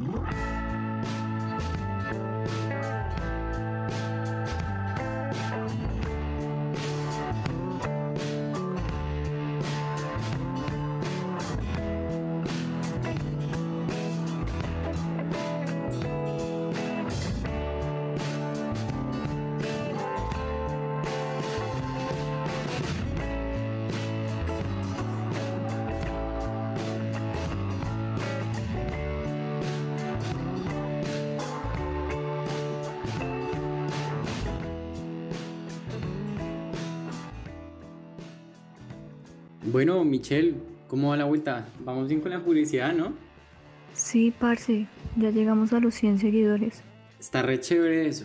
Bye. Bueno, Michelle, ¿cómo va la vuelta? Vamos bien con la publicidad, ¿no? Sí, parce, ya llegamos a los 100 seguidores. Está re chévere eso.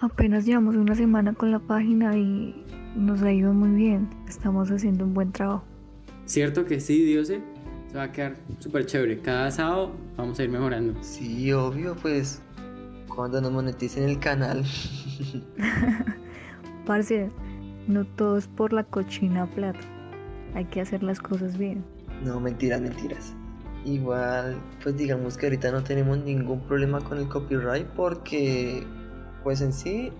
Apenas llevamos una semana con la página y nos ha ido muy bien. Estamos haciendo un buen trabajo. ¿Cierto que sí, Diose? Se va a quedar súper chévere. Cada sábado vamos a ir mejorando. Sí, obvio, pues cuando nos moneticen el canal. parce, no todo es por la cochina plata hay que hacer las cosas bien. No, mentiras, mentiras. Igual, pues digamos que ahorita no tenemos ningún problema con el copyright porque, pues en sí,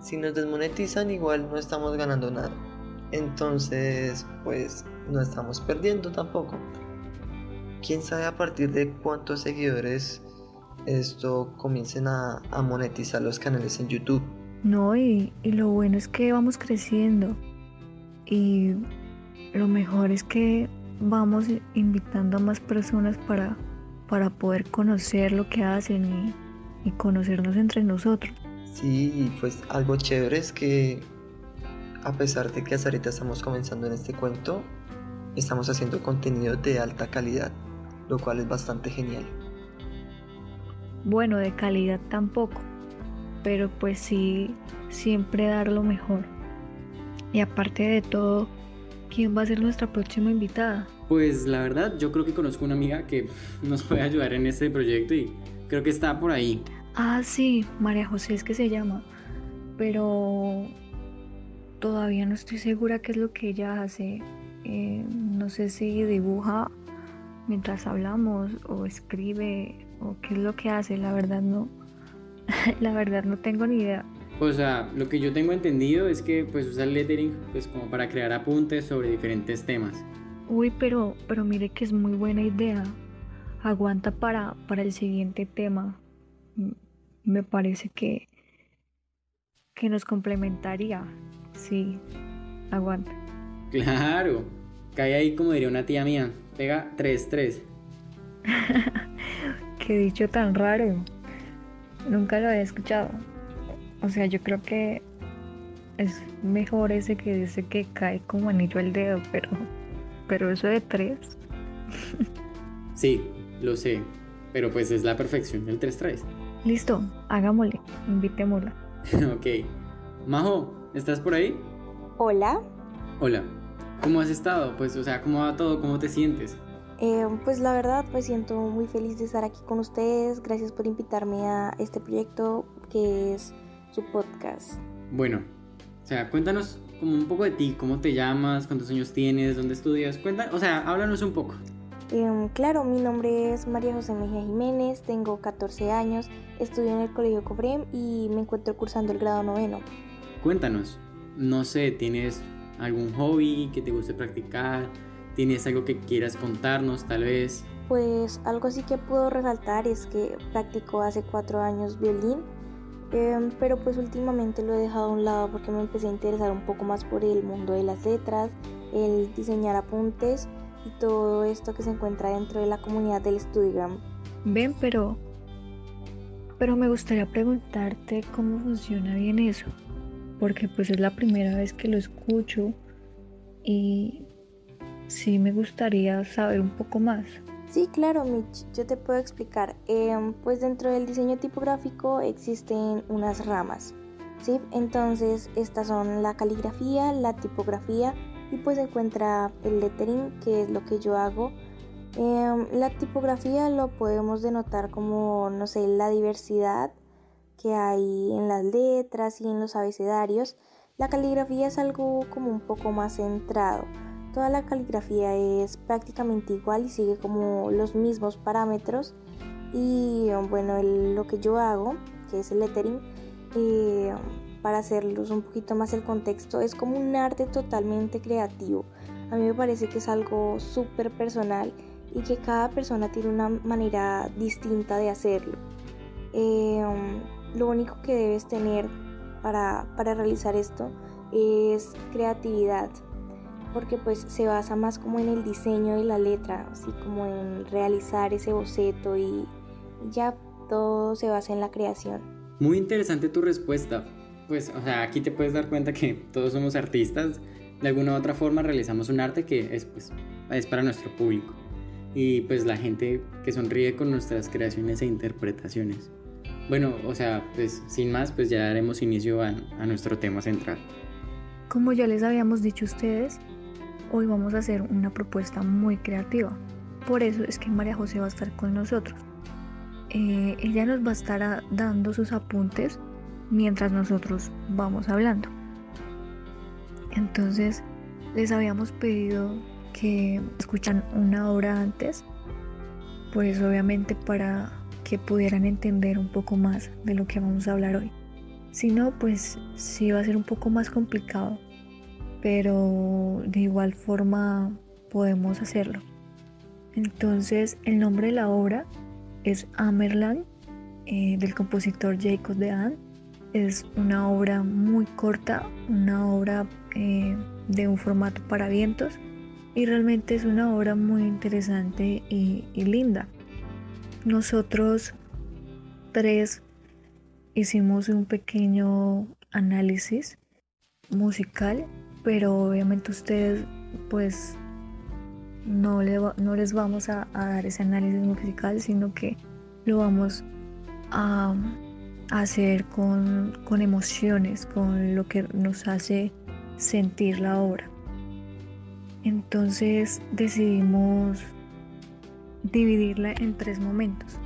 si nos desmonetizan igual no estamos ganando nada. Entonces, pues no estamos perdiendo tampoco. Quién sabe a partir de cuántos seguidores esto comiencen a, monetizar los canales en YouTube. No, y, y lo bueno es que vamos creciendo. Y lo mejor es que vamos invitando a más personas para, para poder conocer lo que hacen y, conocernos entre nosotros. Sí, pues algo chévere es que a pesar de que hasta ahorita estamos comenzando en este cuento, estamos haciendo contenido de alta calidad, lo cual es bastante genial. Bueno, de calidad tampoco, pero pues sí, siempre dar lo mejor. Y aparte de todo, ¿Quién va a ser nuestra próxima invitada? Pues la verdad, yo creo que conozco una amiga que nos puede ayudar en este proyecto y creo que está por ahí. Ah, sí, María José es que se llama, pero todavía no estoy segura qué es lo que ella hace. Eh, no sé si dibuja mientras hablamos o escribe o qué es lo que hace, la verdad no. la verdad no tengo ni idea. O sea, lo que yo tengo entendido es que pues usa el lettering pues como para crear apuntes sobre diferentes temas. Uy, pero, pero mire que es muy buena idea. Aguanta para, para el siguiente tema. Me parece que, que nos complementaría. Sí, aguanta. Claro. Cae ahí como diría una tía mía. Pega 3-3. Qué dicho tan raro. Nunca lo había escuchado. O sea, yo creo que es mejor ese que dice que cae como anillo al dedo, pero, pero eso de tres. sí, lo sé, pero pues es la perfección del 3-3. Listo, hagámosle, invitémosla. ok. Majo, ¿estás por ahí? Hola. Hola. ¿Cómo has estado? Pues, o sea, ¿cómo va todo? ¿Cómo te sientes? Eh, pues la verdad me siento muy feliz de estar aquí con ustedes. Gracias por invitarme a este proyecto que es podcast. Bueno, o sea, cuéntanos como un poco de ti, cómo te llamas, cuántos años tienes, dónde estudias, cuenta, o sea, háblanos un poco. Em, claro, mi nombre es María José Mejía Jiménez, tengo 14 años, estudio en el Colegio Cobrem y me encuentro cursando el grado noveno. Cuéntanos, no sé, ¿tienes algún hobby que te guste practicar? ¿Tienes algo que quieras contarnos tal vez? Pues algo así que puedo resaltar es que practico hace cuatro años violín Em, pero pues últimamente lo he dejado a un lado porque me empecé a interesar un poco más por el mundo de las letras, el diseñar apuntes y todo esto que se encuentra dentro de la comunidad del Studigram. Ven, pero pero me gustaría preguntarte cómo funciona bien eso, porque pues es la primera vez que lo escucho y sí me gustaría saber un poco más. Sí, claro, Mitch, yo te puedo explicar. Em, pues dentro del diseño tipográfico existen unas ramas, ¿sí? Entonces, estas son la caligrafía, la tipografía y pues se encuentra el lettering, que es lo que yo hago. Em, la tipografía lo podemos denotar como, no sé, la diversidad que hay en las letras y en los abecedarios. La caligrafía es algo como un poco más centrado Toda la caligrafía es prácticamente igual y sigue como los mismos parámetros Y bueno, lo que yo hago, que es el lettering, eh, para hacerlos un poquito más el contexto, es como un arte totalmente creativo. A mí me parece que es algo súper personal y que cada persona tiene una manera distinta de hacerlo. Eh, lo único que debes tener para, para realizar esto es creatividad porque pues se basa más como en el diseño de la letra, así como en realizar ese boceto y ya todo se basa en la creación. Muy interesante tu respuesta. Pues, o sea, aquí te puedes dar cuenta que todos somos artistas. De alguna u otra forma realizamos un arte que es, pues, es para nuestro público. Y pues la gente que sonríe con nuestras creaciones e interpretaciones. Bueno, o sea, pues sin más, pues ya daremos inicio a, a nuestro tema central. Como ya les habíamos dicho a ustedes, hoy vamos a hacer una propuesta muy creativa. Por eso es que María José va a estar con nosotros. Eh, ella nos va a estar dando sus apuntes mientras nosotros vamos hablando. Entonces, les habíamos pedido que escuchan una hora antes, pues obviamente para que pudieran entender un poco más de lo que vamos a hablar hoy. Si no, pues sí va a ser un poco más complicado pero de igual forma podemos hacerlo. Entonces el nombre de la obra es Amerland eh, del compositor Jacob de Es una obra muy corta, una obra eh, de un formato para vientos y realmente es una obra muy interesante y linda. Nosotros tres hicimos un pequeño análisis musical pero obviamente ustedes pues no, les vamos a, dar ese análisis musical, sino que lo vamos a, hacer con emociones, con lo que nos hace sentir la obra. Entonces decidimos dividirla en tres momentos.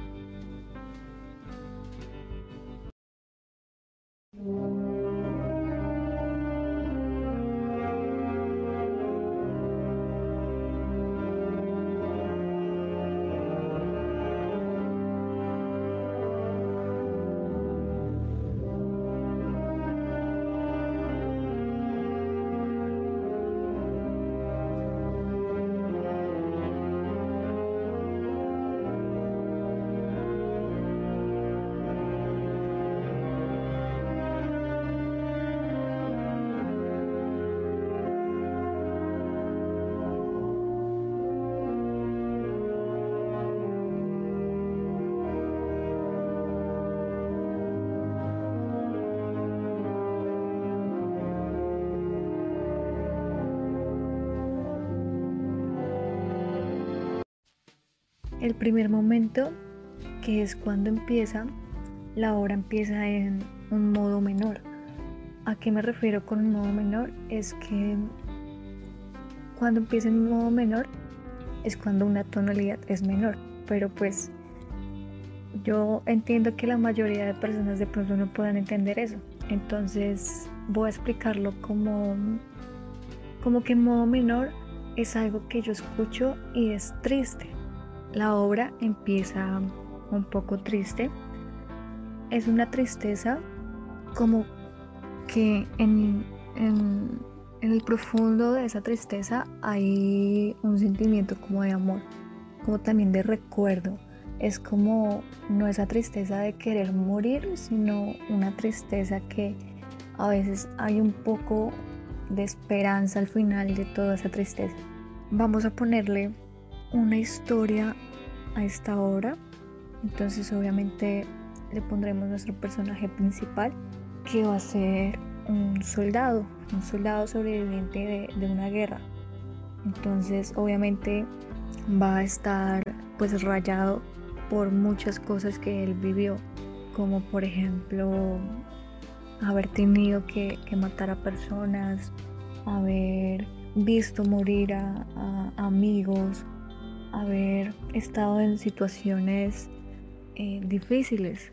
El primer momento, que es cuando empieza, la obra empieza en un modo menor. ¿A qué me refiero con un modo menor? Es que cuando empieza en un modo menor es cuando una tonalidad es menor, pero pues yo entiendo que la mayoría de personas de pronto no puedan entender eso. Entonces voy a explicarlo como, como que modo menor es algo que yo escucho y es triste. La obra empieza un poco triste. Es una tristeza como que en, el profundo de esa tristeza hay un sentimiento como de amor, como también de recuerdo. Es como no esa tristeza de querer morir, sino una tristeza que a veces hay un poco de esperanza al final de toda esa tristeza. Vamos a ponerle una historia a esta obra. Entonces obviamente le pondremos nuestro personaje principal que va a ser un soldado, un soldado sobreviviente de, una guerra. Entonces obviamente va a estar pues rayado por muchas cosas que él vivió, como por ejemplo haber tenido que, matar a personas, haber visto morir a amigos, haber estado en situaciones eh, difíciles.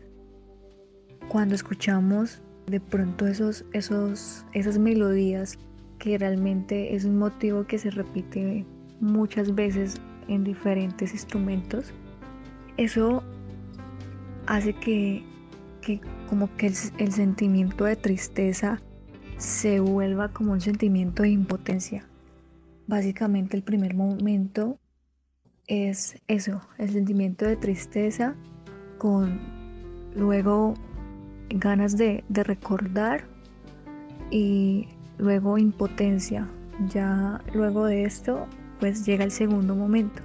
Cuando escuchamos de pronto esos, esos, esas melodías que realmente es un motivo que se repite muchas veces en diferentes instrumentos, eso hace que, como que el sentimiento de tristeza se vuelva como un sentimiento de impotencia. Básicamente el primer momento es eso, el sentimiento de tristeza con luego ganas de, de recordar y luego impotencia. Ya luego de esto pues llega el segundo momento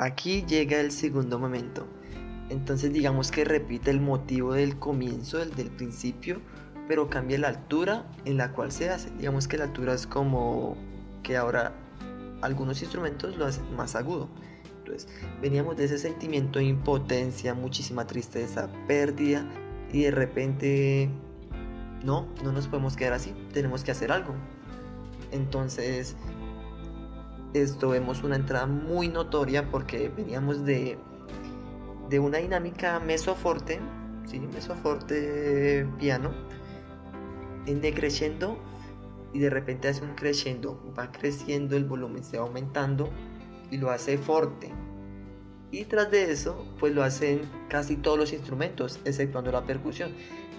Aquí llega el segundo momento. Entonces digamos que repite el motivo del comienzo, el del principio, pero cambia la altura en la cual se hace. Digamos que la altura es como que ahora algunos instrumentos lo hacen más agudo. Entonces veníamos de ese sentimiento de impotencia, muchísima tristeza, pérdida y de repente no, no nos podemos quedar así, tenemos que hacer algo. Entonces esto vemos una entrada muy notoria porque veníamos de, de una dinámica mesoforte, ¿sí? mesoforte piano, en decreciendo y de repente hace un crescendo, va creciendo, el volumen se va aumentando y lo hace forte. Y tras de eso, pues lo hacen casi todos los instrumentos, exceptuando la percusión.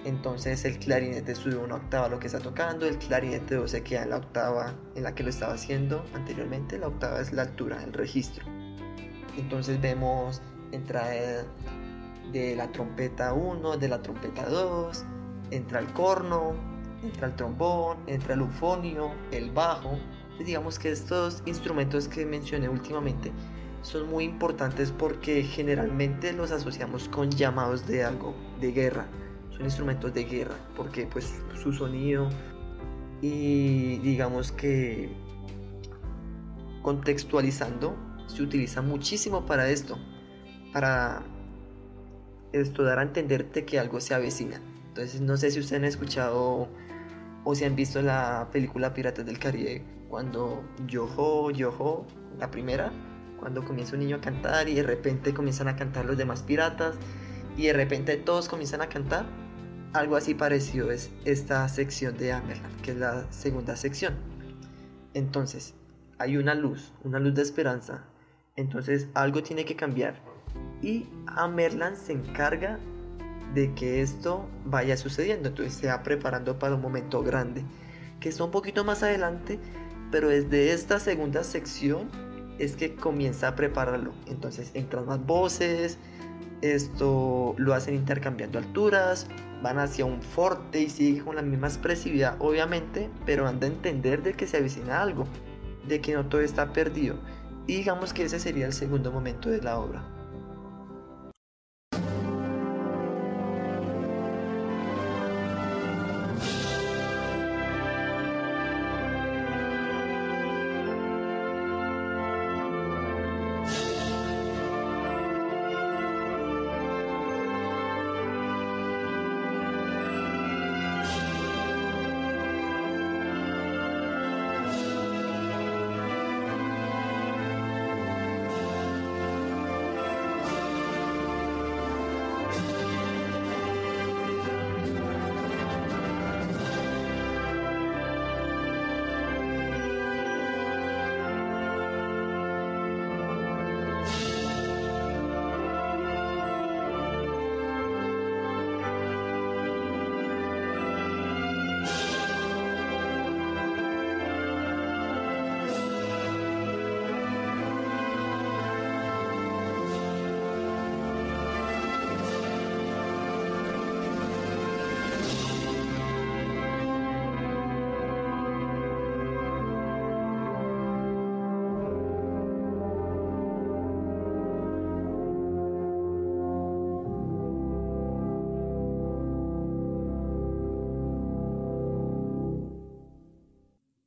Entonces el clarinete sube una octava lo que está tocando, el clarinete se queda en la octava en la que lo estaba haciendo anteriormente, la octava es la altura del registro. Entonces vemos entrada de la trompeta 1, de la trompeta 2, entra el corno, entra el trombón, entra el ufonio, el bajo. digamos que estos instrumentos que mencioné últimamente son muy importantes porque generalmente los asociamos con llamados de algo, de guerra instrumentos de guerra, porque pues su sonido y digamos que contextualizando se utiliza muchísimo para esto, para esto dar a entenderte que algo se avecina. Entonces no sé si ustedes han escuchado o si han visto la película Piratas del Caribe cuando Yoho, Yoho, la primera, cuando comienza un niño a cantar y de repente comienzan a cantar los demás piratas y de repente todos comienzan a cantar algo así parecido es esta sección de Amerland, que es la segunda sección. Entonces, hay una luz, una luz de esperanza. Entonces, algo tiene que cambiar. Y Amerland se encarga de que esto vaya sucediendo. Entonces, se va preparando para un momento grande, que está un poquito más adelante, pero desde esta segunda sección es que comienza a prepararlo. Entonces, entran más voces, esto lo hacen intercambiando alturas, van hacia un forte y sigue con la misma expresividad, obviamente, pero han de entender de que se avecina algo, de que no todo está perdido. Y digamos que ese sería el segundo momento de la obra.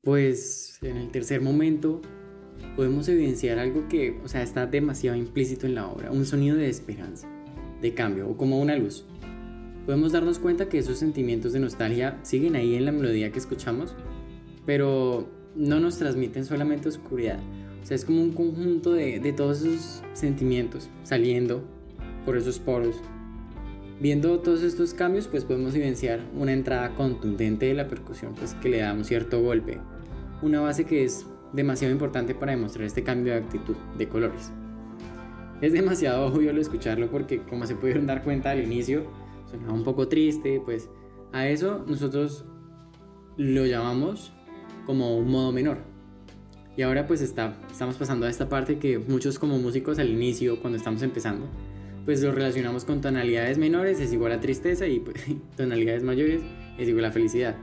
Pues en el tercer momento podemos evidenciar algo que, o sea, está demasiado implícito en la obra, un sonido de esperanza, de cambio, o como una luz. Podemos darnos cuenta que esos sentimientos de nostalgia siguen ahí en la melodía que escuchamos, pero no nos transmiten solamente oscuridad. O sea, es como un conjunto de, de todos esos sentimientos saliendo por esos poros. Viendo todos estos cambios, pues podemos evidenciar una entrada contundente de la percusión, pues que le da un cierto golpe. Una base que es demasiado importante para demostrar este cambio de actitud de colores. Es demasiado obvio lo escucharlo porque como se pudieron dar cuenta al inicio, sonaba un poco triste, pues a eso nosotros lo llamamos como un modo menor. Y ahora pues está, estamos pasando a esta parte que muchos como músicos al inicio, cuando estamos empezando, pues lo relacionamos con tonalidades menores es igual a tristeza y pues, tonalidades mayores es igual a felicidad.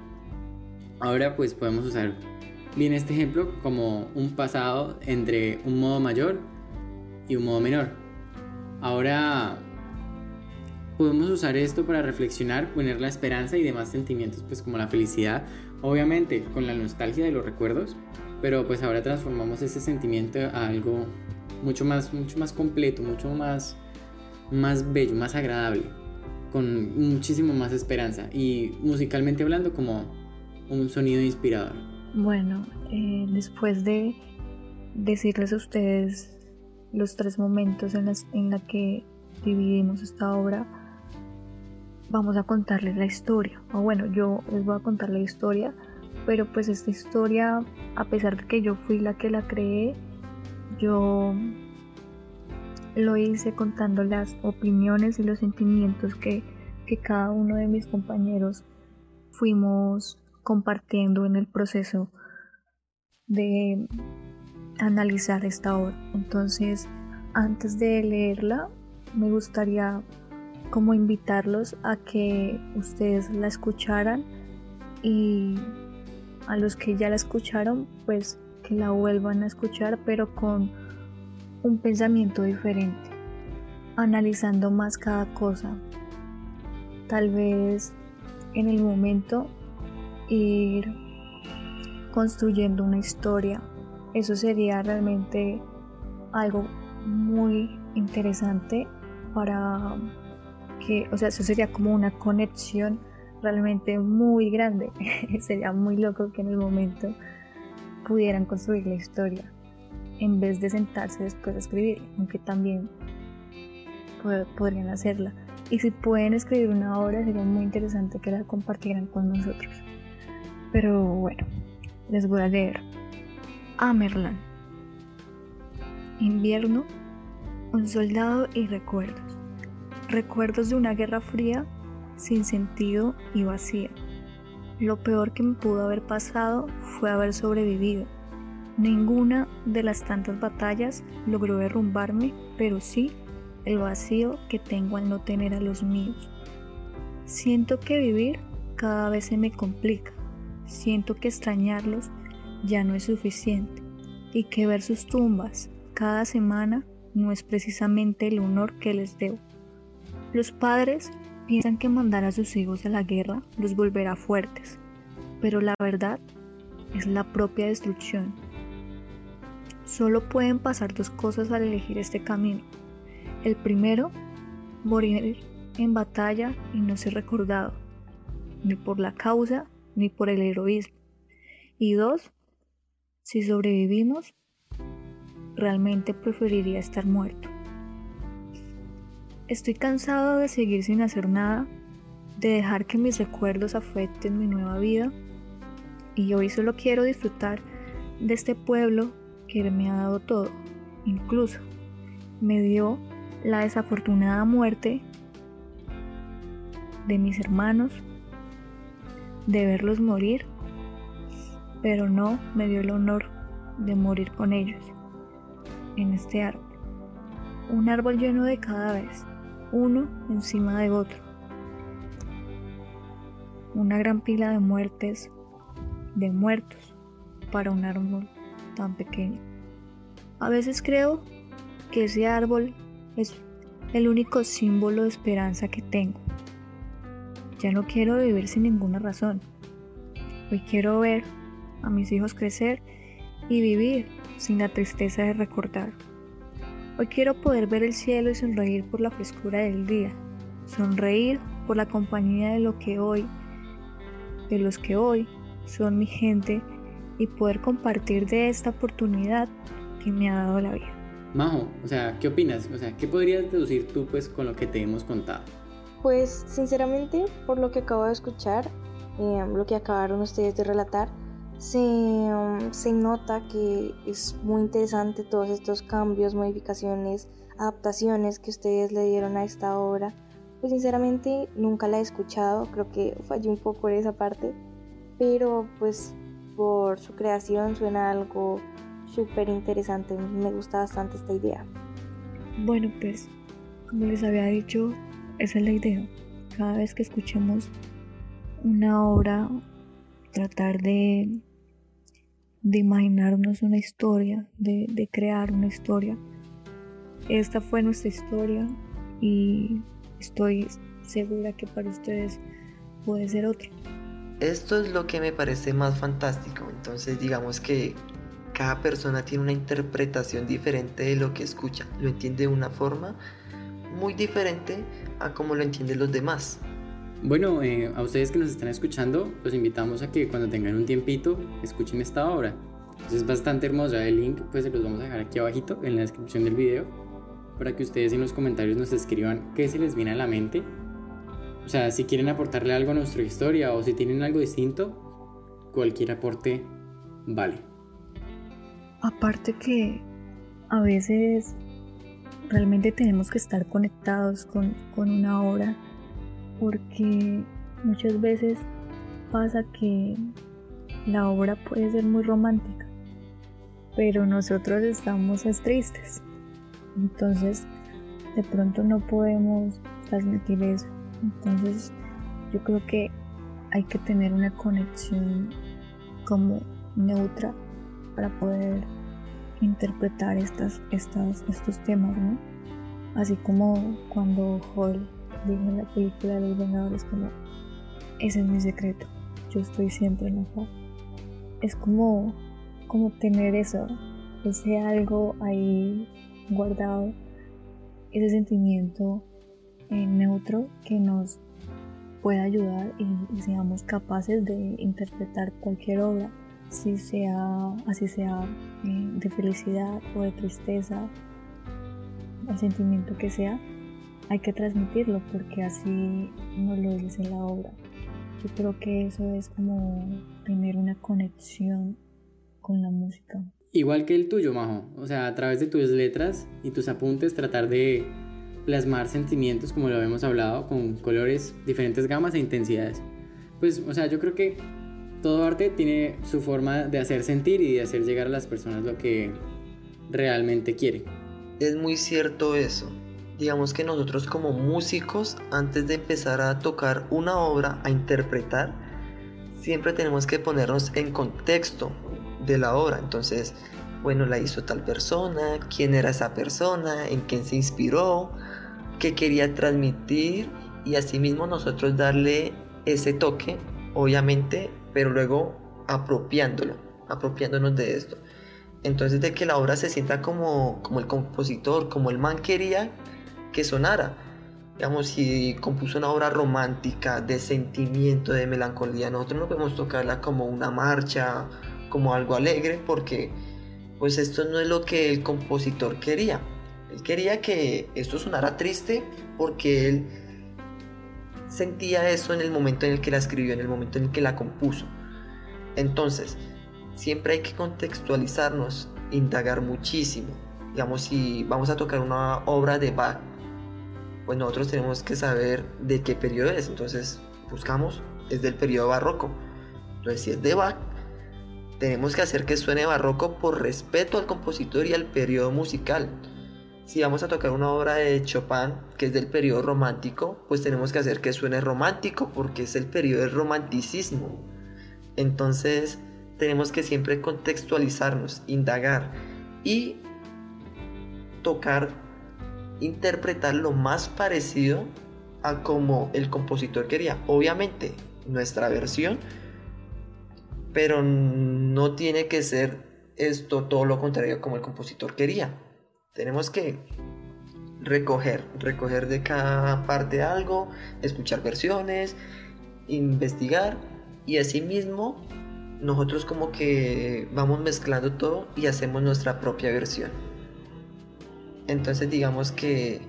Ahora pues podemos usar bien este ejemplo como un pasado entre un modo mayor y un modo menor. Ahora podemos usar esto para reflexionar, poner la esperanza y demás sentimientos pues como la felicidad, obviamente con la nostalgia de los recuerdos, pero pues ahora transformamos ese sentimiento a algo mucho más mucho más completo, mucho más más bello, más agradable, con muchísimo más esperanza y musicalmente hablando como un sonido inspirador. Bueno, eh, después de decirles a ustedes los tres momentos en, los en la que dividimos esta obra, vamos a contarles la historia. O bueno, yo les voy a contar la historia, pero pues esta historia, a pesar de que yo fui la que la creé, yo lo hice contando las opiniones y los sentimientos que, que cada uno de mis compañeros fuimos compartiendo en el proceso de analizar esta obra. Entonces, antes de leerla, me gustaría como invitarlos a que ustedes la escucharan y a los que ya la escucharon, pues que la vuelvan a escuchar, pero con un pensamiento diferente, analizando más cada cosa. Tal vez en el momento ir construyendo una historia. Eso sería realmente algo muy interesante para que, o sea, eso sería como una conexión realmente muy grande. sería muy loco que en el momento pudieran construir la historia en vez de sentarse después a escribir, aunque también podrían hacerla. Y si pueden escribir una obra, sería muy interesante que la compartieran con nosotros. Pero bueno, les voy a leer. Amerlan. Invierno, un soldado y recuerdos. Recuerdos de una guerra fría, sin sentido y vacía. Lo peor que me pudo haber pasado fue haber sobrevivido. Ninguna de las tantas batallas logró derrumbarme, pero sí el vacío que tengo al no tener a los míos. Siento que vivir cada vez se me complica siento que extrañarlos ya no es suficiente y que ver sus tumbas cada semana no es precisamente el honor que les debo. Los padres piensan que mandar a sus hijos a la guerra los volverá fuertes, pero la verdad es la propia destrucción. Solo pueden pasar dos cosas al elegir este camino. El primero, morir en batalla y no ser recordado, ni por la causa ni por el heroísmo. Y dos, si sobrevivimos, realmente preferiría estar muerto. Estoy cansado de seguir sin hacer nada, de dejar que mis recuerdos afecten mi nueva vida y hoy solo quiero disfrutar de este pueblo que me ha dado todo. Incluso me dio la desafortunada muerte de mis hermanos de verlos morir, pero no me dio el honor de morir con ellos en este árbol. Un árbol lleno de cadáveres, uno encima de otro. Una gran pila de muertes, de muertos, para un árbol tan pequeño. A veces creo que ese árbol es el único símbolo de esperanza que tengo. Ya no quiero vivir sin ninguna razón. Hoy quiero ver a mis hijos crecer y vivir sin la tristeza de recordar. Hoy quiero poder ver el cielo y sonreír por la frescura del día, sonreír por la compañía de que hoy, de los que hoy son mi gente y poder compartir de esta oportunidad que me ha dado la vida. Majo, o sea, ¿qué opinas? O sea, ¿qué podrías deducir tú pues con lo que te hemos contado? Pues sinceramente, por lo que acabo de escuchar, eh, lo que acabaron ustedes de relatar, se, um, se nota que es muy interesante todos estos cambios, modificaciones, adaptaciones que ustedes le dieron a esta obra. Pues sinceramente nunca la he escuchado, creo que fallé un poco en esa parte, pero pues por su creación suena algo súper interesante, me gusta bastante esta idea. Bueno, pues como les había dicho, esa es la idea. Cada vez que escuchemos una obra, tratar de, de imaginarnos una historia, de, de crear una historia. Esta fue nuestra historia y estoy segura que para ustedes puede ser otra. Esto es lo que me parece más fantástico. Entonces digamos que cada persona tiene una interpretación diferente de lo que escucha. Lo entiende de una forma muy diferente a como lo entienden los demás. Bueno, eh, a ustedes que nos están escuchando, los invitamos a que cuando tengan un tiempito escuchen esta obra. Es bastante hermosa, el link pues se los vamos a dejar aquí abajito en la descripción del video para que ustedes en los comentarios nos escriban qué se les viene a la mente. O sea, si quieren aportarle algo a nuestra historia o si tienen algo distinto, cualquier aporte vale. Aparte que a veces realmente tenemos que estar conectados con, con una obra porque muchas veces pasa que la obra puede ser muy romántica, pero nosotros estamos tristes. Entonces, de pronto no podemos transmitir eso. Entonces, yo creo que hay que tener una conexión como neutra para poder interpretar estas, estas, estos temas, ¿no? Así como cuando Hall dijo en la película de los Vengadores como, ese es mi secreto, yo estoy siempre enojado. Es como, como tener eso, ese algo ahí guardado, ese sentimiento eh, neutro que nos pueda ayudar y seamos capaces de interpretar cualquier obra si sea, así sea eh, de felicidad o de tristeza, el sentimiento que sea, hay que transmitirlo porque así nos lo dice la obra. Yo creo que eso es como tener una conexión con la música. Igual que el tuyo, Majo. O sea, a través de tus letras y tus apuntes tratar de plasmar sentimientos como lo habíamos hablado, con colores, diferentes gamas e intensidades. Pues, o sea, yo creo que todo arte tiene su forma de hacer sentir y de hacer llegar a las personas lo que realmente quiere. Es muy cierto eso. Digamos que nosotros como músicos, antes de empezar a tocar una obra, a interpretar, siempre tenemos que ponernos en contexto de la obra. Entonces, bueno, la hizo tal persona, quién era esa persona, en quién se inspiró, qué quería transmitir y asimismo nosotros darle ese toque, obviamente pero luego apropiándolo, apropiándonos de esto. Entonces de que la obra se sienta como, como el compositor, como el man quería que sonara. Digamos, si compuso una obra romántica, de sentimiento, de melancolía, nosotros no podemos tocarla como una marcha, como algo alegre, porque pues esto no es lo que el compositor quería. Él quería que esto sonara triste porque él sentía eso en el momento en el que la escribió, en el momento en el que la compuso. Entonces, siempre hay que contextualizarnos, indagar muchísimo. Digamos, si vamos a tocar una obra de Bach, pues nosotros tenemos que saber de qué periodo es. Entonces, buscamos, es del periodo barroco. Entonces, si es de Bach, tenemos que hacer que suene barroco por respeto al compositor y al periodo musical si vamos a tocar una obra de Chopin que es del periodo romántico, pues tenemos que hacer que suene romántico porque es el periodo del romanticismo. Entonces tenemos que siempre contextualizarnos, indagar y tocar, interpretar lo más parecido a como el compositor quería. Obviamente nuestra versión pero no tiene que ser esto todo lo contrario como el compositor quería. Tenemos que recoger, recoger de cada parte algo, escuchar versiones, investigar y asimismo nosotros como que vamos mezclando todo y hacemos nuestra propia versión. Entonces digamos que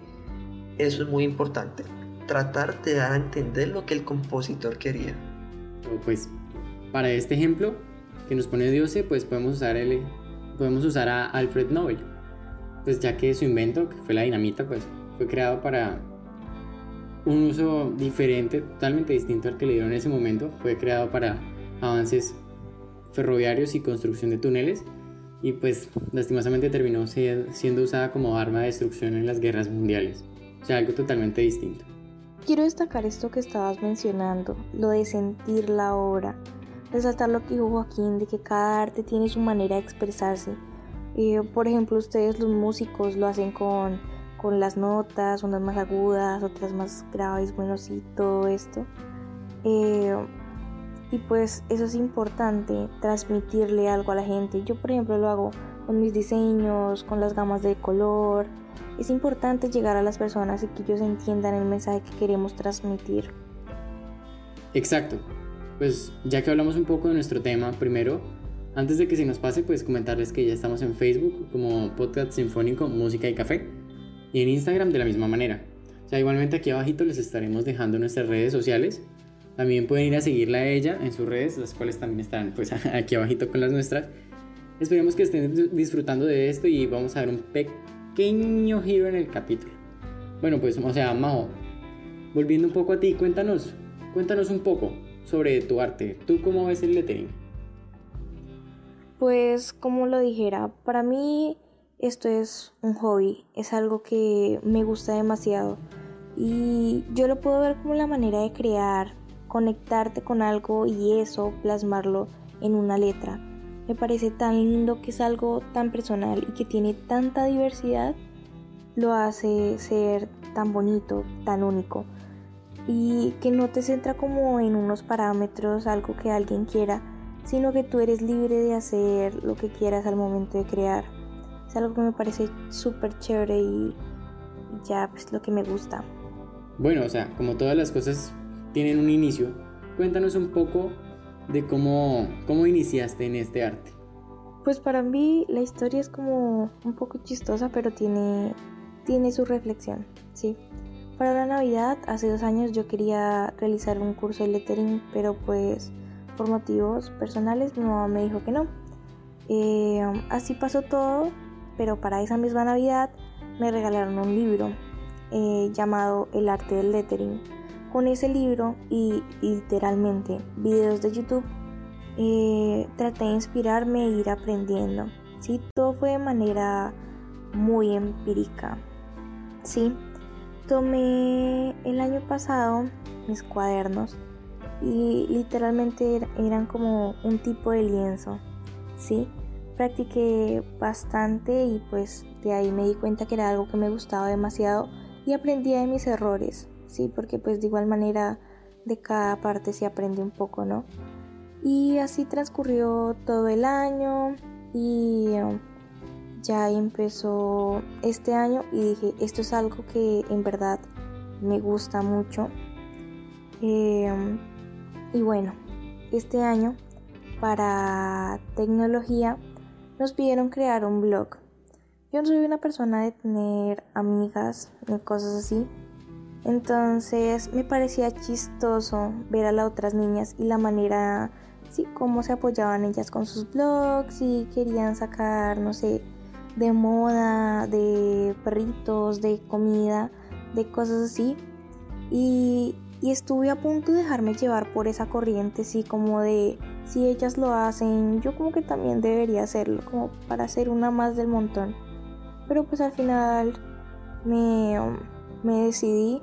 eso es muy importante, tratar de dar a entender lo que el compositor quería. Pues para este ejemplo que nos pone Diose, pues podemos usar, el, podemos usar a Alfred Nobel, pues ya que su invento, que fue la dinamita, pues fue creado para un uso diferente, totalmente distinto al que le dieron en ese momento, fue creado para avances ferroviarios y construcción de túneles y pues lastimosamente terminó siendo usada como arma de destrucción en las guerras mundiales. O sea, algo totalmente distinto. Quiero destacar esto que estabas mencionando, lo de sentir la obra, resaltar lo que dijo Joaquín, de que cada arte tiene su manera de expresarse. Eh, por ejemplo, ustedes los músicos lo hacen con, con las notas, unas más agudas, otras más graves, bueno, sí, todo esto. Eh, y pues eso es importante, transmitirle algo a la gente. Yo por ejemplo lo hago con mis diseños, con las gamas de color. Es importante llegar a las personas y que ellos entiendan el mensaje que queremos transmitir. Exacto. Pues ya que hablamos un poco de nuestro tema, primero, antes de que se nos pase, pues comentarles que ya estamos en Facebook como Podcast Sinfónico Música y Café y en Instagram de la misma manera. O sea, igualmente aquí abajito les estaremos dejando nuestras redes sociales también pueden ir a seguirla a ella en sus redes, las cuales también están pues aquí abajito con las nuestras. Esperemos que estén disfrutando de esto y vamos a ver un pequeño giro en el capítulo. Bueno, pues o sea, Majo, volviendo un poco a ti, cuéntanos, cuéntanos un poco sobre tu arte. ¿Tú cómo ves el lettering? Pues como lo dijera, para mí esto es un hobby, es algo que me gusta demasiado y yo lo puedo ver como la manera de crear, conectarte con algo y eso plasmarlo en una letra. Me parece tan lindo que es algo tan personal y que tiene tanta diversidad, lo hace ser tan bonito, tan único y que no te centra como en unos parámetros, algo que alguien quiera, sino que tú eres libre de hacer lo que quieras al momento de crear. Es algo que me parece súper chévere y ya pues lo que me gusta. Bueno, o sea, como todas las cosas tienen un inicio, cuéntanos un poco de cómo, cómo iniciaste en este arte. Pues para mí la historia es como un poco chistosa, pero tiene, tiene su reflexión, ¿sí? Para la Navidad, hace dos años yo quería realizar un curso de lettering, pero pues por motivos personales mi mamá me dijo que no. Eh, así pasó todo, pero para esa misma Navidad me regalaron un libro eh, llamado El arte del lettering con ese libro y literalmente videos de YouTube, eh, traté de inspirarme e ir aprendiendo. ¿sí? Todo fue de manera muy empírica. ¿sí? Tomé el año pasado mis cuadernos y literalmente eran como un tipo de lienzo. ¿sí? Practiqué bastante y pues de ahí me di cuenta que era algo que me gustaba demasiado y aprendí de mis errores. ¿sí? Porque pues de igual manera de cada parte se aprende un poco, ¿no? Y así transcurrió todo el año y um, ya empezó este año y dije, esto es algo que en verdad me gusta mucho. Em, y bueno, este año para tecnología nos pidieron crear un blog. Yo no soy una persona de tener amigas ni cosas así, entonces me parecía chistoso ver a las otras niñas y la manera, sí, cómo se apoyaban ellas con sus blogs y querían sacar, no sé, de moda, de perritos, de comida, de cosas así. Y, y estuve a punto de dejarme llevar por esa corriente, sí, como de si ellas lo hacen, yo como que también debería hacerlo, como para ser una más del montón. Pero pues al final me me decidí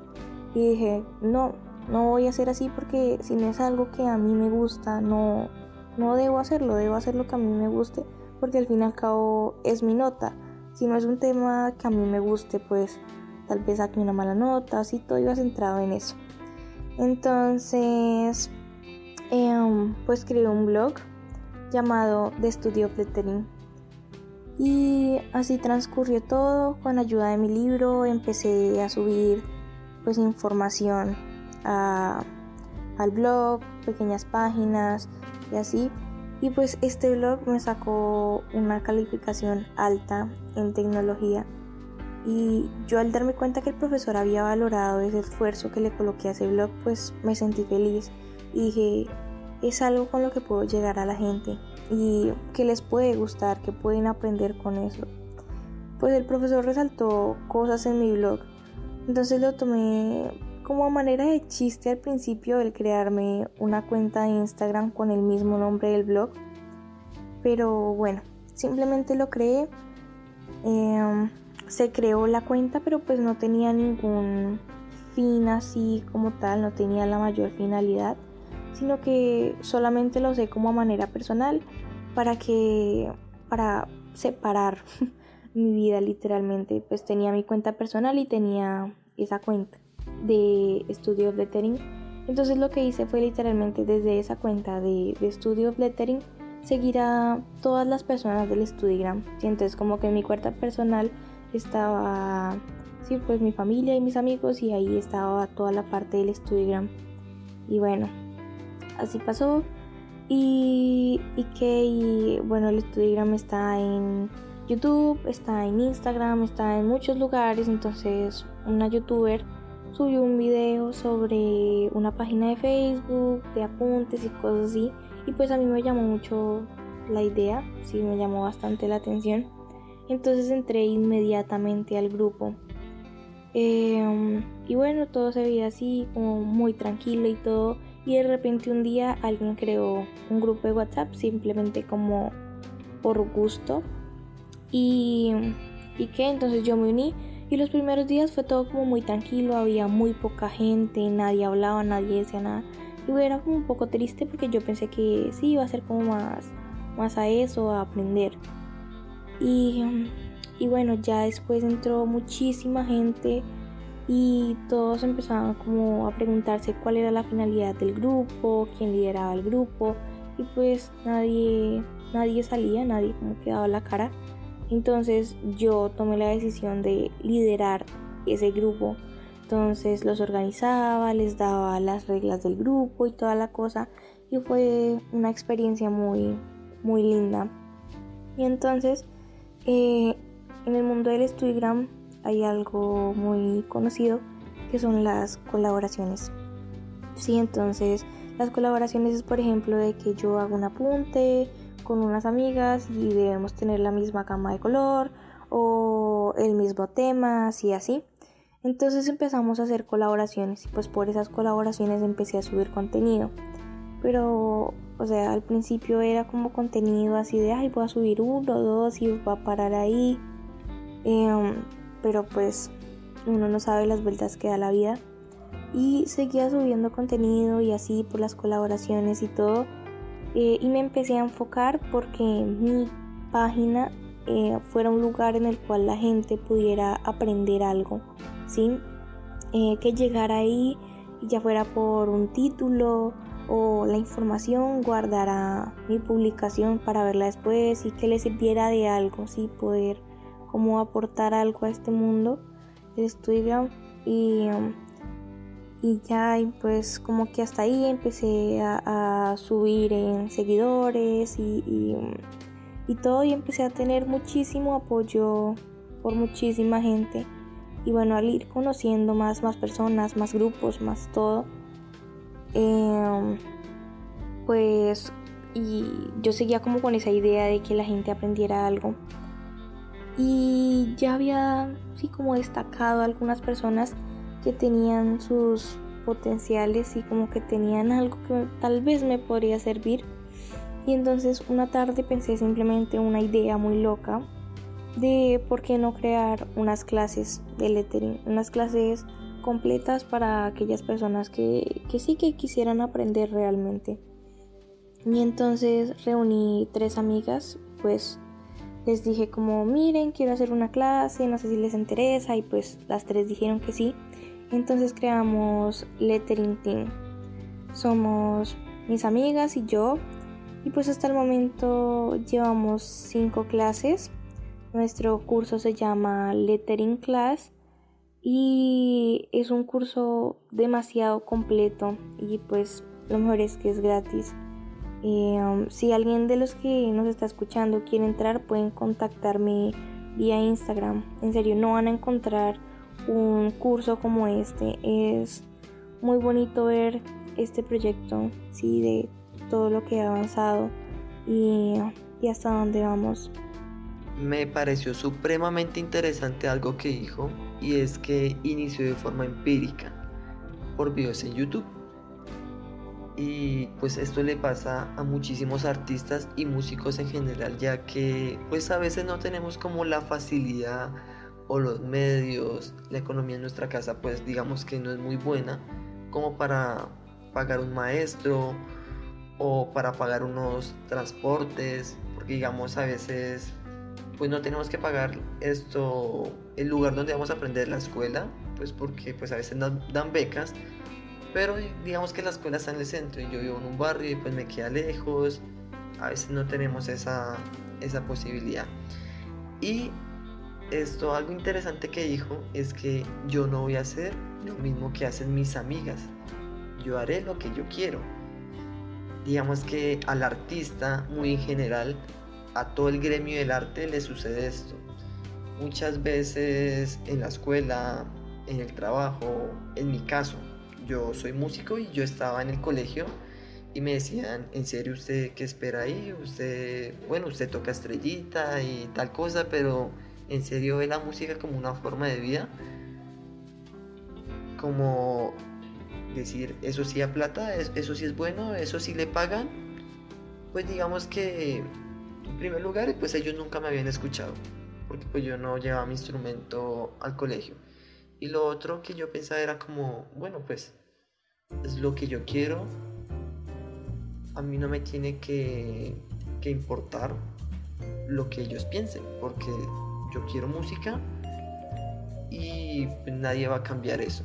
y dije, no, no voy a hacer así porque si no es algo que a mí me gusta, no, no debo hacerlo, debo hacer lo que a mí me guste porque al fin y al cabo es mi nota. Si no es un tema que a mí me guste, pues tal vez saque una mala nota, así todo iba centrado en eso. Entonces, em, pues creé un blog llamado The Studio Lettering. Y así transcurrió todo, con ayuda de mi libro empecé a subir pues información al blog, pequeñas páginas y así. Y pues este blog me sacó una calificación alta en tecnología. Y yo al darme cuenta que el profesor había valorado ese esfuerzo que le coloqué a ese blog, pues me sentí feliz. Y dije, es algo con lo que puedo llegar a la gente y que les puede gustar, que pueden aprender con eso. Pues el profesor resaltó cosas en mi blog. Entonces lo tomé como manera de chiste al principio el crearme una cuenta de Instagram con el mismo nombre del blog. Pero bueno, simplemente lo creé. Em, se creó la cuenta, pero pues no tenía ningún fin así como tal, no tenía la mayor finalidad, sino que solamente lo usé como manera personal para que para separar mi vida literalmente, pues tenía mi cuenta personal y tenía esa cuenta de Studio of Lettering. Entonces lo que hice fue literalmente desde esa cuenta de, de Studio of Lettering seguir a todas las personas del Studigram. Y entonces como que mi cuenta personal estaba, sí, pues mi familia y mis amigos y ahí estaba toda la parte del Studigram. Y bueno, así pasó. Y, y que, bueno, el Studigram está en YouTube, está en Instagram, está en muchos lugares. Entonces una youtuber subió un video sobre una página de Facebook, de apuntes y cosas así. Y pues a mí me llamó mucho la idea, sí, me llamó bastante la atención. Entonces entré inmediatamente al grupo. Em, y bueno, todo se veía así, como muy tranquilo y todo. Y de repente un día alguien creó un grupo de WhatsApp simplemente como por gusto. Y, y que entonces yo me uní y los primeros días fue todo como muy tranquilo, había muy poca gente, nadie hablaba, nadie decía nada. Y era como un poco triste porque yo pensé que sí iba a ser como más, más a eso, a aprender. Y, y bueno, ya después entró muchísima gente y todos empezaban como a preguntarse cuál era la finalidad del grupo, quién lideraba el grupo y pues nadie, nadie salía, nadie como que daba la cara. Entonces yo tomé la decisión de liderar ese grupo. Entonces los organizaba, les daba las reglas del grupo y toda la cosa. Y fue una experiencia muy, muy linda. Y entonces eh, en el mundo del Studigram hay algo muy conocido que son las colaboraciones. Sí, entonces las colaboraciones es por ejemplo de que yo hago un apunte, con unas amigas y debemos tener la misma cama de color o el mismo tema, así así. Entonces empezamos a hacer colaboraciones y pues por esas colaboraciones empecé a subir contenido. Pero, o sea, al principio era como contenido así de, ay, voy a subir uno, dos y va a parar ahí. Em, pero pues uno no sabe las vueltas que da la vida. Y seguía subiendo contenido y así por las colaboraciones y todo. Eh, y me empecé a enfocar porque mi página eh, fuera un lugar en el cual la gente pudiera aprender algo, ¿sí? Eh, que llegara ahí ya fuera por un título o la información, guardara mi publicación para verla después y que le sirviera de algo, ¿sí? Poder como aportar algo a este mundo de Instagram y um, y ya pues como que hasta ahí empecé a, subir en seguidores y, y, todo y empecé a tener muchísimo apoyo por muchísima gente y bueno al ir conociendo más más personas más grupos más todo em, pues y yo seguía como con esa idea de que la gente aprendiera algo y ya había sí como destacado algunas personas que tenían sus potenciales y como que tenían algo que tal vez me podría servir. Y entonces una tarde pensé simplemente una idea muy loca de por qué no crear unas clases de lettering, unas clases completas para aquellas personas que, que sí que quisieran aprender realmente. Y entonces reuní tres amigas, pues les dije como miren quiero hacer una clase, no sé si les interesa y pues las tres dijeron que sí. Entonces creamos Lettering Team. Somos mis amigas y yo Y pues hasta el momento llevamos cinco clases. Nuestro curso se llama Lettering Class y es un curso demasiado completo y pues lo mejor es que es gratis. Eh, um, si alguien de los que nos está escuchando quiere entrar pueden contactarme vía Instagram. En serio, no van a encontrar un curso como este. Es muy bonito ver este proyecto, sí, de todo lo que ha avanzado y, y hasta dónde vamos. Me pareció supremamente interesante algo que dijo y es que inició de forma empírica por videos en YouTube. Y pues esto le pasa a muchísimos artistas y músicos en general, ya que pues a veces no tenemos como la facilidad o los medios, la economía en nuestra casa pues digamos que no es muy buena como para pagar un maestro o para pagar unos transportes, porque digamos a veces pues no tenemos que pagar esto, el lugar donde vamos a aprender la escuela, pues porque pues a veces dan becas, pero digamos que la escuela está en el centro y yo vivo en un barrio y pues me queda lejos, a veces no tenemos esa, esa posibilidad. Y esto, algo interesante que dijo es que yo no voy a hacer lo mismo que hacen mis amigas, yo haré lo que yo quiero. Digamos que al artista, muy en general, a todo el gremio del arte le sucede esto. Muchas veces en la escuela, en el trabajo, en mi caso, yo soy músico y yo estaba en el colegio y me decían, ¿en serio usted qué espera ahí? Usted, bueno, usted toca estrellita y tal cosa, pero ¿en serio ve la música como una forma de vida? Como decir, eso sí a plata, eso sí es bueno, eso sí le pagan. Pues digamos que en primer lugar, pues ellos nunca me habían escuchado, porque pues yo no llevaba mi instrumento al colegio. Y lo otro que yo pensaba era como, bueno, pues es lo que yo quiero. A mí no me tiene que, que importar lo que ellos piensen, porque yo quiero música y pues, nadie va a cambiar eso.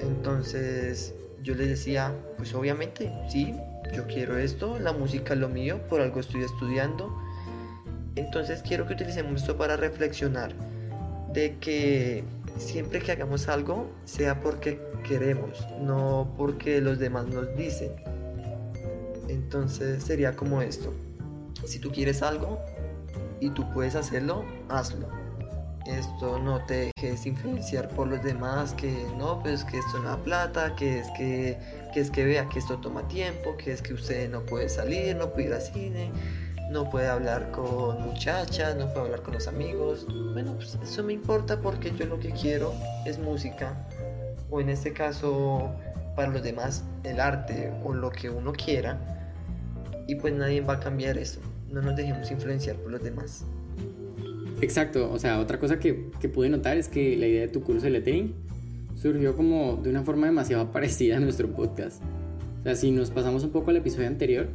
Entonces yo les decía, pues obviamente, sí, yo quiero esto, la música es lo mío, por algo estoy estudiando. Entonces quiero que utilicemos esto para reflexionar de que siempre que hagamos algo sea porque queremos, no porque los demás nos dicen. Entonces sería como esto. Si tú quieres algo y tú puedes hacerlo, hazlo. Esto no te dejes influenciar por los demás, que no, pues que esto no da plata, que es que que es que vea que esto toma tiempo, que es que usted no puede salir, no puede ir al cine, no puede hablar con muchachas, no puede hablar con los amigos. Bueno, pues eso me importa porque yo lo que quiero es música, o en este caso, para los demás, el arte o lo que uno quiera, y pues nadie va a cambiar eso. No nos dejemos influenciar por los demás. Exacto, o sea, otra cosa que, que pude notar es que la idea de tu curso de lettering surgió como de una forma demasiado parecida a nuestro podcast. O sea, si nos pasamos un poco al episodio anterior,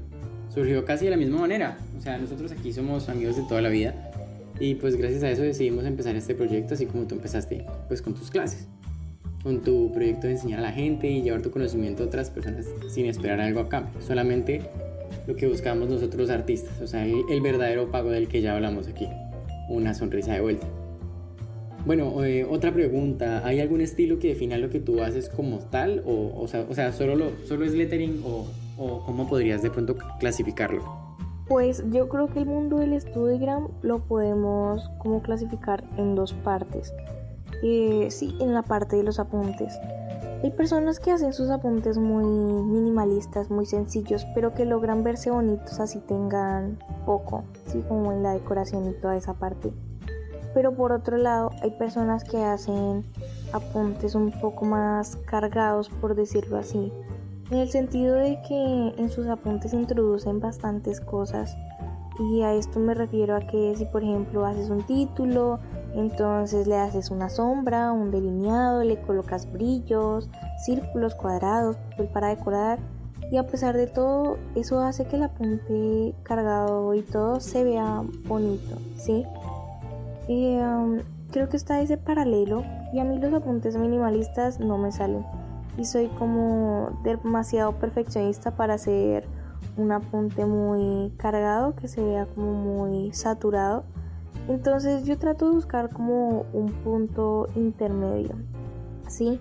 surgió casi de la misma manera. O sea, nosotros aquí somos amigos de toda la vida y pues gracias a eso decidimos empezar este proyecto así como tú empezaste, pues con tus clases, con tu proyecto de enseñar a la gente y llevar tu conocimiento a otras personas sin esperar algo a cambio. Solamente lo que buscamos nosotros artistas, o sea, el, el verdadero pago del que ya hablamos aquí, una sonrisa de vuelta. Bueno, eh, otra pregunta, ¿hay algún estilo que defina lo que tú haces como tal? O, o, sea, o sea, ¿solo, lo, ¿solo es lettering o, o cómo podrías de pronto clasificarlo? Pues yo creo que el mundo del Studigram lo podemos como clasificar en dos partes. Eh, sí, en la parte de los apuntes. Hay personas que hacen sus apuntes muy minimalistas, muy sencillos, pero que logran verse bonitos así tengan poco, sí, como en la decoración y toda esa parte. Pero por otro lado, hay personas que hacen apuntes un poco más cargados, por decirlo así. En el sentido de que en sus apuntes introducen bastantes cosas. Y a esto me refiero a que si por ejemplo haces un título, entonces le haces una sombra, un delineado, le colocas brillos, círculos, cuadrados, para decorar. Y a pesar de todo, eso hace que el apunte cargado y todo se vea bonito, ¿sí? Um, creo que está ese paralelo y a mí los apuntes minimalistas no me salen. Y soy como demasiado perfeccionista para hacer un apunte muy cargado, que se vea como muy saturado. Entonces yo trato de buscar como un punto intermedio, ¿sí?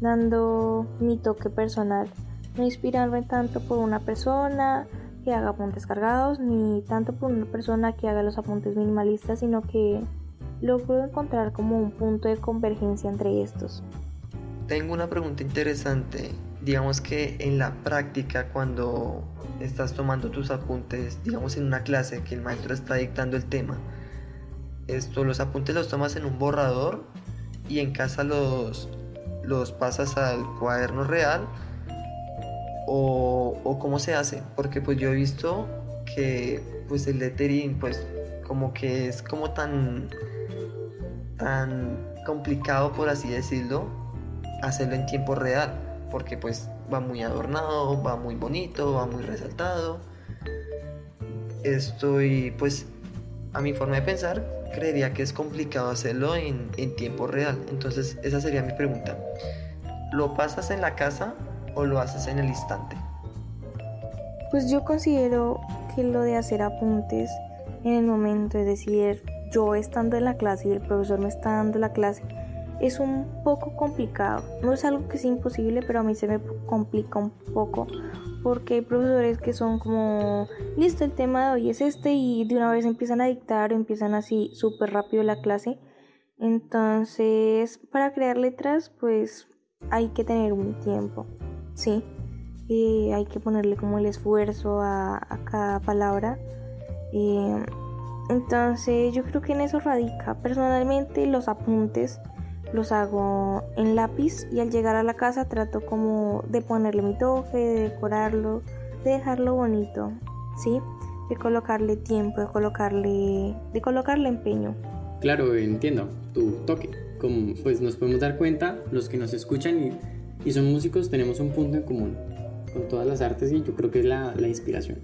Dando mi toque personal, no inspirarme tanto por una persona que haga apuntes cargados, ni tanto por una persona que haga los apuntes minimalistas, sino que logro encontrar como un punto de convergencia entre estos. Tengo una pregunta interesante. Digamos que en la práctica, cuando estás tomando tus apuntes, digamos en una clase que el maestro está dictando el tema, esto, los apuntes los tomas en un borrador y en casa los, los pasas al cuaderno real o, cómo se hace, porque pues yo he visto que pues el lettering pues como que es como tan tan complicado por así decirlo hacerlo en tiempo real porque pues va muy adornado va muy bonito va muy resaltado. Estoy pues a mi forma de pensar creería que es complicado hacerlo en, en tiempo real. Entonces esa sería mi pregunta. ¿lo pasas en la casa o lo haces en el instante? Pues yo considero que lo de hacer apuntes en el momento, es decir, yo estando en la clase y el profesor me está dando la clase, es un poco complicado. No es algo que sea imposible, pero a mí se me complica un poco porque hay profesores que son como, listo, el tema de hoy es este y de una vez empiezan a dictar o empiezan así súper rápido la clase. Entonces, para crear letras, pues hay que tener un tiempo. ¿Sí? Y hay que ponerle como el esfuerzo a, cada palabra. entonces yo creo que en eso radica. Personalmente los apuntes los hago en lápiz y al llegar a la casa trato como de ponerle mi toque, de decorarlo, de dejarlo bonito, ¿sí? De colocarle tiempo, de colocarle, de colocarle empeño. Claro, entiendo tu toque. Como pues nos podemos dar cuenta, los que nos escuchan y y son músicos, tenemos un punto en común con todas las artes y yo creo que es la, la inspiración.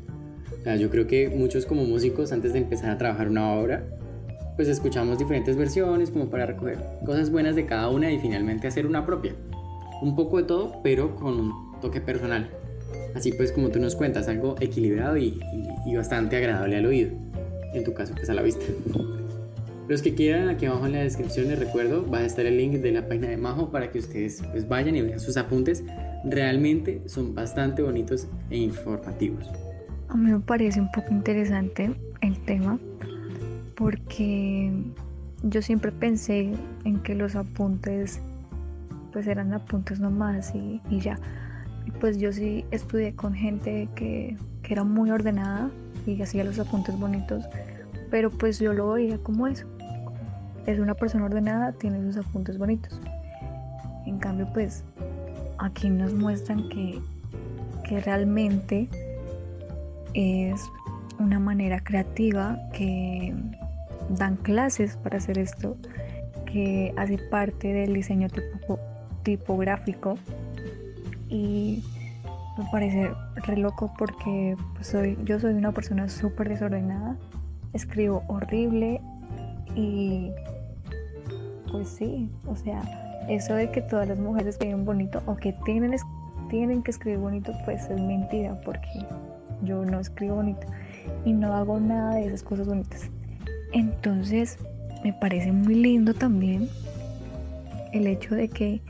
O sea, yo creo que muchos como músicos antes de empezar a trabajar una obra, pues escuchamos diferentes versiones como para recoger cosas buenas de cada una y finalmente hacer una propia. Un poco de todo, pero con un toque personal. Así pues como tú nos cuentas, algo equilibrado y, y, y bastante agradable al oído. En tu caso, pues a la vista. Los que quieran, aquí abajo en la descripción les recuerdo, va a estar el link de la página de Majo para que ustedes pues, vayan y vean sus apuntes. Realmente son bastante bonitos e informativos. A mí me parece un poco interesante el tema porque yo siempre pensé en que los apuntes pues eran apuntes nomás y, y ya. Y pues yo sí estudié con gente que, que era muy ordenada y hacía los apuntes bonitos, pero pues yo lo veía como eso, es una persona ordenada, tiene sus apuntes bonitos. En cambio, pues aquí nos muestran que, que realmente es una manera creativa que dan clases para hacer esto, que hace parte del diseño tipográfico y me parece re loco porque pues, soy, yo soy una persona súper desordenada, escribo horrible y pues sí, o sea, eso de que todas las mujeres escriben bonito o que tienen, tienen que escribir bonito, pues es mentira, porque yo no escribo bonito y no hago nada de esas cosas bonitas. Entonces, me parece muy lindo también el hecho de que,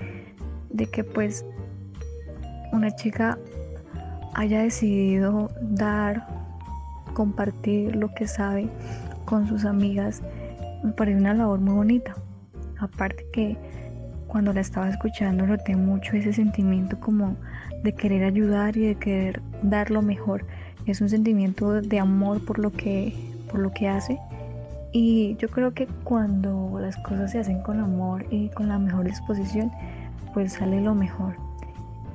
de que pues una chica haya decidido dar, compartir lo que sabe con sus amigas, me parece una labor muy bonita. Aparte que cuando la estaba escuchando noté mucho ese sentimiento como de querer ayudar y de querer dar lo mejor. Es un sentimiento de amor por lo que, por lo que hace. Y yo creo que cuando las cosas se hacen con amor y con la mejor disposición, pues sale lo mejor.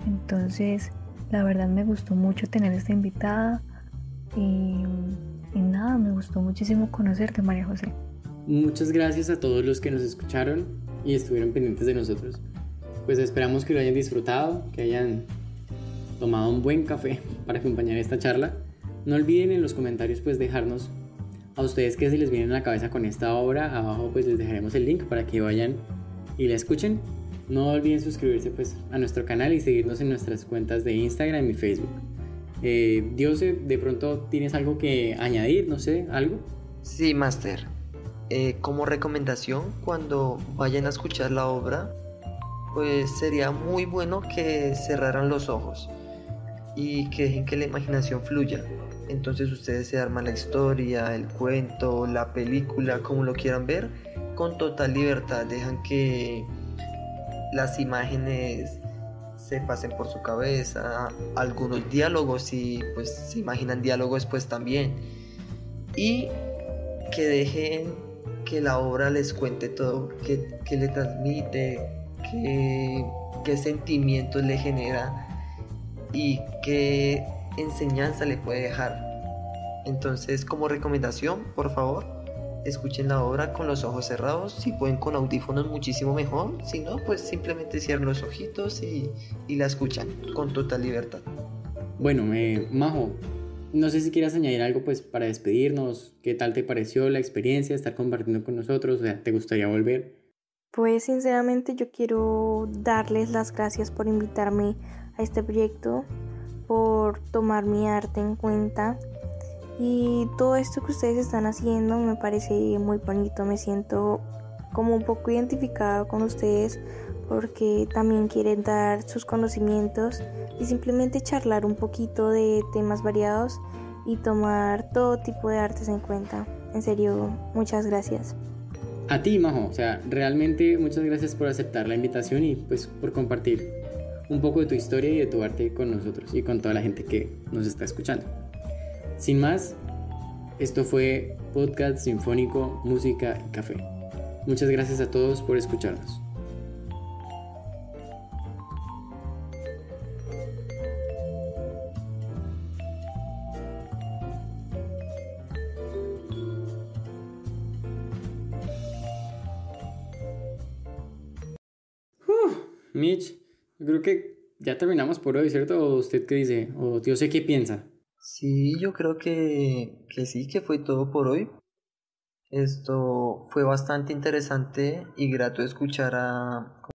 Entonces, la verdad me gustó mucho tener esta invitada y, y nada, me gustó muchísimo conocerte, María José. Muchas gracias a todos los que nos escucharon y estuvieron pendientes de nosotros. Pues esperamos que lo hayan disfrutado, que hayan tomado un buen café para acompañar esta charla. No olviden en los comentarios pues dejarnos a ustedes que se les viene a la cabeza con esta obra. Abajo pues les dejaremos el link para que vayan y la escuchen. No olviden suscribirse pues a nuestro canal y seguirnos en nuestras cuentas de Instagram y Facebook. Eh, Dios, de pronto tienes algo que añadir, no sé, algo. Sí, Master. Eh, como recomendación, cuando vayan a escuchar la obra, pues sería muy bueno que cerraran los ojos y que dejen que la imaginación fluya. Entonces ustedes se arman la historia, el cuento, la película, como lo quieran ver, con total libertad. Dejan que las imágenes se pasen por su cabeza, algunos diálogos y pues se imaginan diálogos pues también. Y que dejen que la obra les cuente todo, que, le transmite, que, qué sentimientos le genera y qué enseñanza le puede dejar. Entonces, como recomendación, por favor, escuchen la obra con los ojos cerrados. Si pueden con audífonos, muchísimo mejor. Si no, pues simplemente cierren los ojitos y, la escuchan con total libertad. Bueno, eh, Majo, no sé si quieras añadir algo pues para despedirnos. ¿Qué tal te pareció la experiencia, estar compartiendo con nosotros? O sea, ¿te gustaría volver? Pues sinceramente yo quiero darles las gracias por invitarme a este proyecto, por tomar mi arte en cuenta y todo esto que ustedes están haciendo me parece muy bonito, me siento como un poco identificada con ustedes porque también quieren dar sus conocimientos y simplemente charlar un poquito de temas variados y tomar todo tipo de artes en cuenta. En serio, muchas gracias. A ti, Majo, o sea, realmente muchas gracias por aceptar la invitación y pues por compartir un poco de tu historia y de tu arte con nosotros y con toda la gente que nos está escuchando. Sin más, esto fue Podcast Sinfónico, Música y Café. Muchas gracias a todos por escucharnos. Mitch, creo que ya terminamos por hoy, ¿cierto? ¿O usted qué dice? ¿O yo sé qué piensa? Sí, yo creo que, que sí, que fue todo por hoy. Esto fue bastante interesante y grato escuchar a